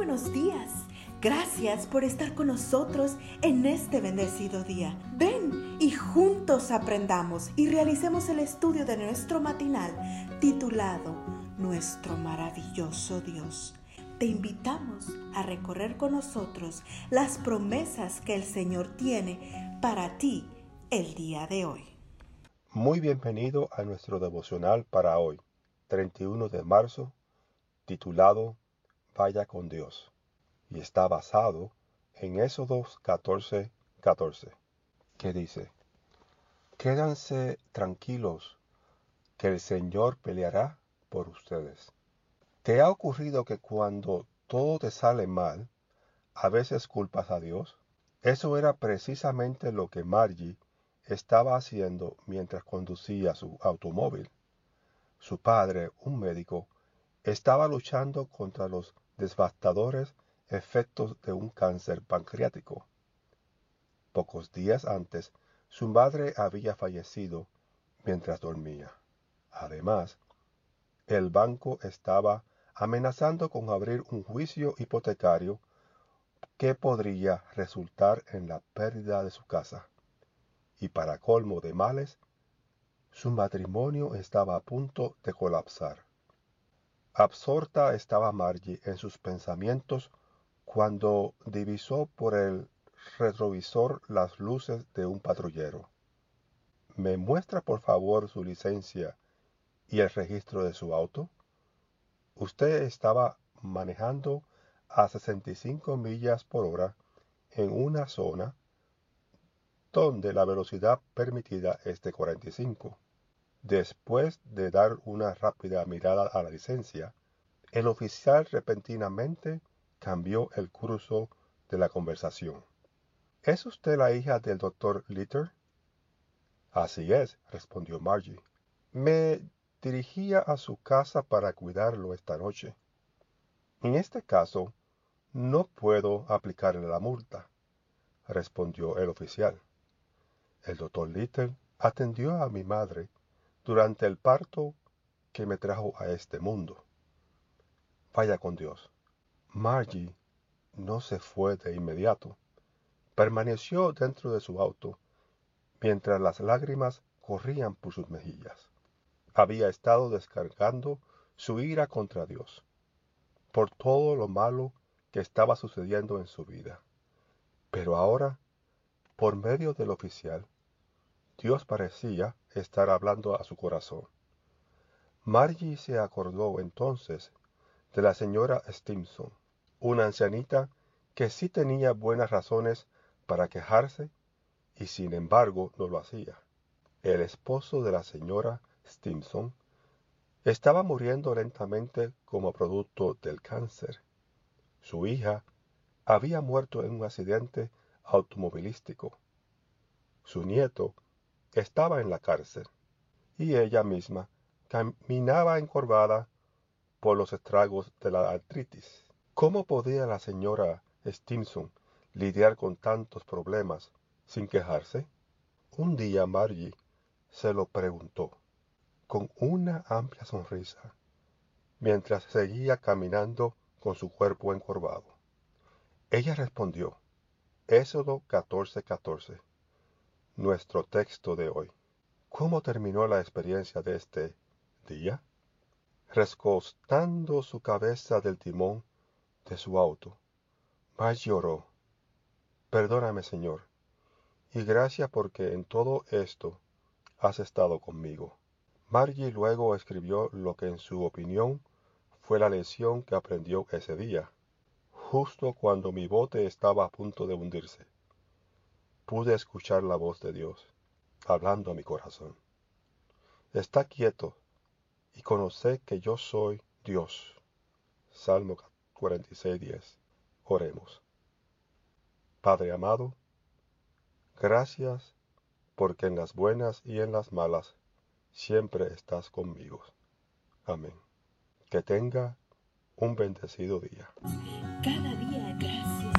buenos días. Gracias por estar con nosotros en este bendecido día. Ven y juntos aprendamos y realicemos el estudio de nuestro matinal titulado Nuestro maravilloso Dios. Te invitamos a recorrer con nosotros las promesas que el Señor tiene para ti el día de hoy. Muy bienvenido a nuestro devocional para hoy, 31 de marzo, titulado Vaya con Dios, y está basado en Éxodos 14, 14, que dice, Quédanse tranquilos, que el Señor peleará por ustedes. ¿Te ha ocurrido que cuando todo te sale mal, a veces culpas a Dios? Eso era precisamente lo que Margie estaba haciendo mientras conducía su automóvil. Su padre, un médico, estaba luchando contra los devastadores efectos de un cáncer pancreático. Pocos días antes, su madre había fallecido mientras dormía. Además, el banco estaba amenazando con abrir un juicio hipotecario que podría resultar en la pérdida de su casa. Y para colmo de males, su matrimonio estaba a punto de colapsar. Absorta estaba Margie en sus pensamientos cuando divisó por el retrovisor las luces de un patrullero. ¿Me muestra por favor su licencia y el registro de su auto? Usted estaba manejando a 65 millas por hora en una zona donde la velocidad permitida es de 45. Después de dar una rápida mirada a la licencia, el oficial repentinamente cambió el curso de la conversación. ¿Es usted la hija del doctor Litter? Así es, respondió Margie. Me dirigía a su casa para cuidarlo esta noche. En este caso, no puedo aplicarle la multa, respondió el oficial. El doctor Little atendió a mi madre durante el parto que me trajo a este mundo. Vaya con Dios. Margie no se fue de inmediato. Permaneció dentro de su auto mientras las lágrimas corrían por sus mejillas. Había estado descargando su ira contra Dios por todo lo malo que estaba sucediendo en su vida. Pero ahora, por medio del oficial, Dios parecía estar hablando a su corazón. Margie se acordó entonces de la señora Stimson, una ancianita que sí tenía buenas razones para quejarse y sin embargo no lo hacía. El esposo de la señora Stimson estaba muriendo lentamente como producto del cáncer. Su hija había muerto en un accidente automovilístico. Su nieto estaba en la cárcel y ella misma caminaba encorvada por los estragos de la artritis. ¿Cómo podía la señora Stimson lidiar con tantos problemas sin quejarse? Un día Margie se lo preguntó con una amplia sonrisa mientras seguía caminando con su cuerpo encorvado. Ella respondió, Éxodo 14:14 nuestro texto de hoy. ¿Cómo terminó la experiencia de este día? Rescostando su cabeza del timón de su auto, más lloró. Perdóname, Señor, y gracias porque en todo esto has estado conmigo. Margie luego escribió lo que en su opinión fue la lección que aprendió ese día, justo cuando mi bote estaba a punto de hundirse pude escuchar la voz de Dios hablando a mi corazón. Está quieto y conoce que yo soy Dios. Salmo 46.10. Oremos. Padre amado, gracias porque en las buenas y en las malas siempre estás conmigo. Amén. Que tenga un bendecido día. Cada día gracias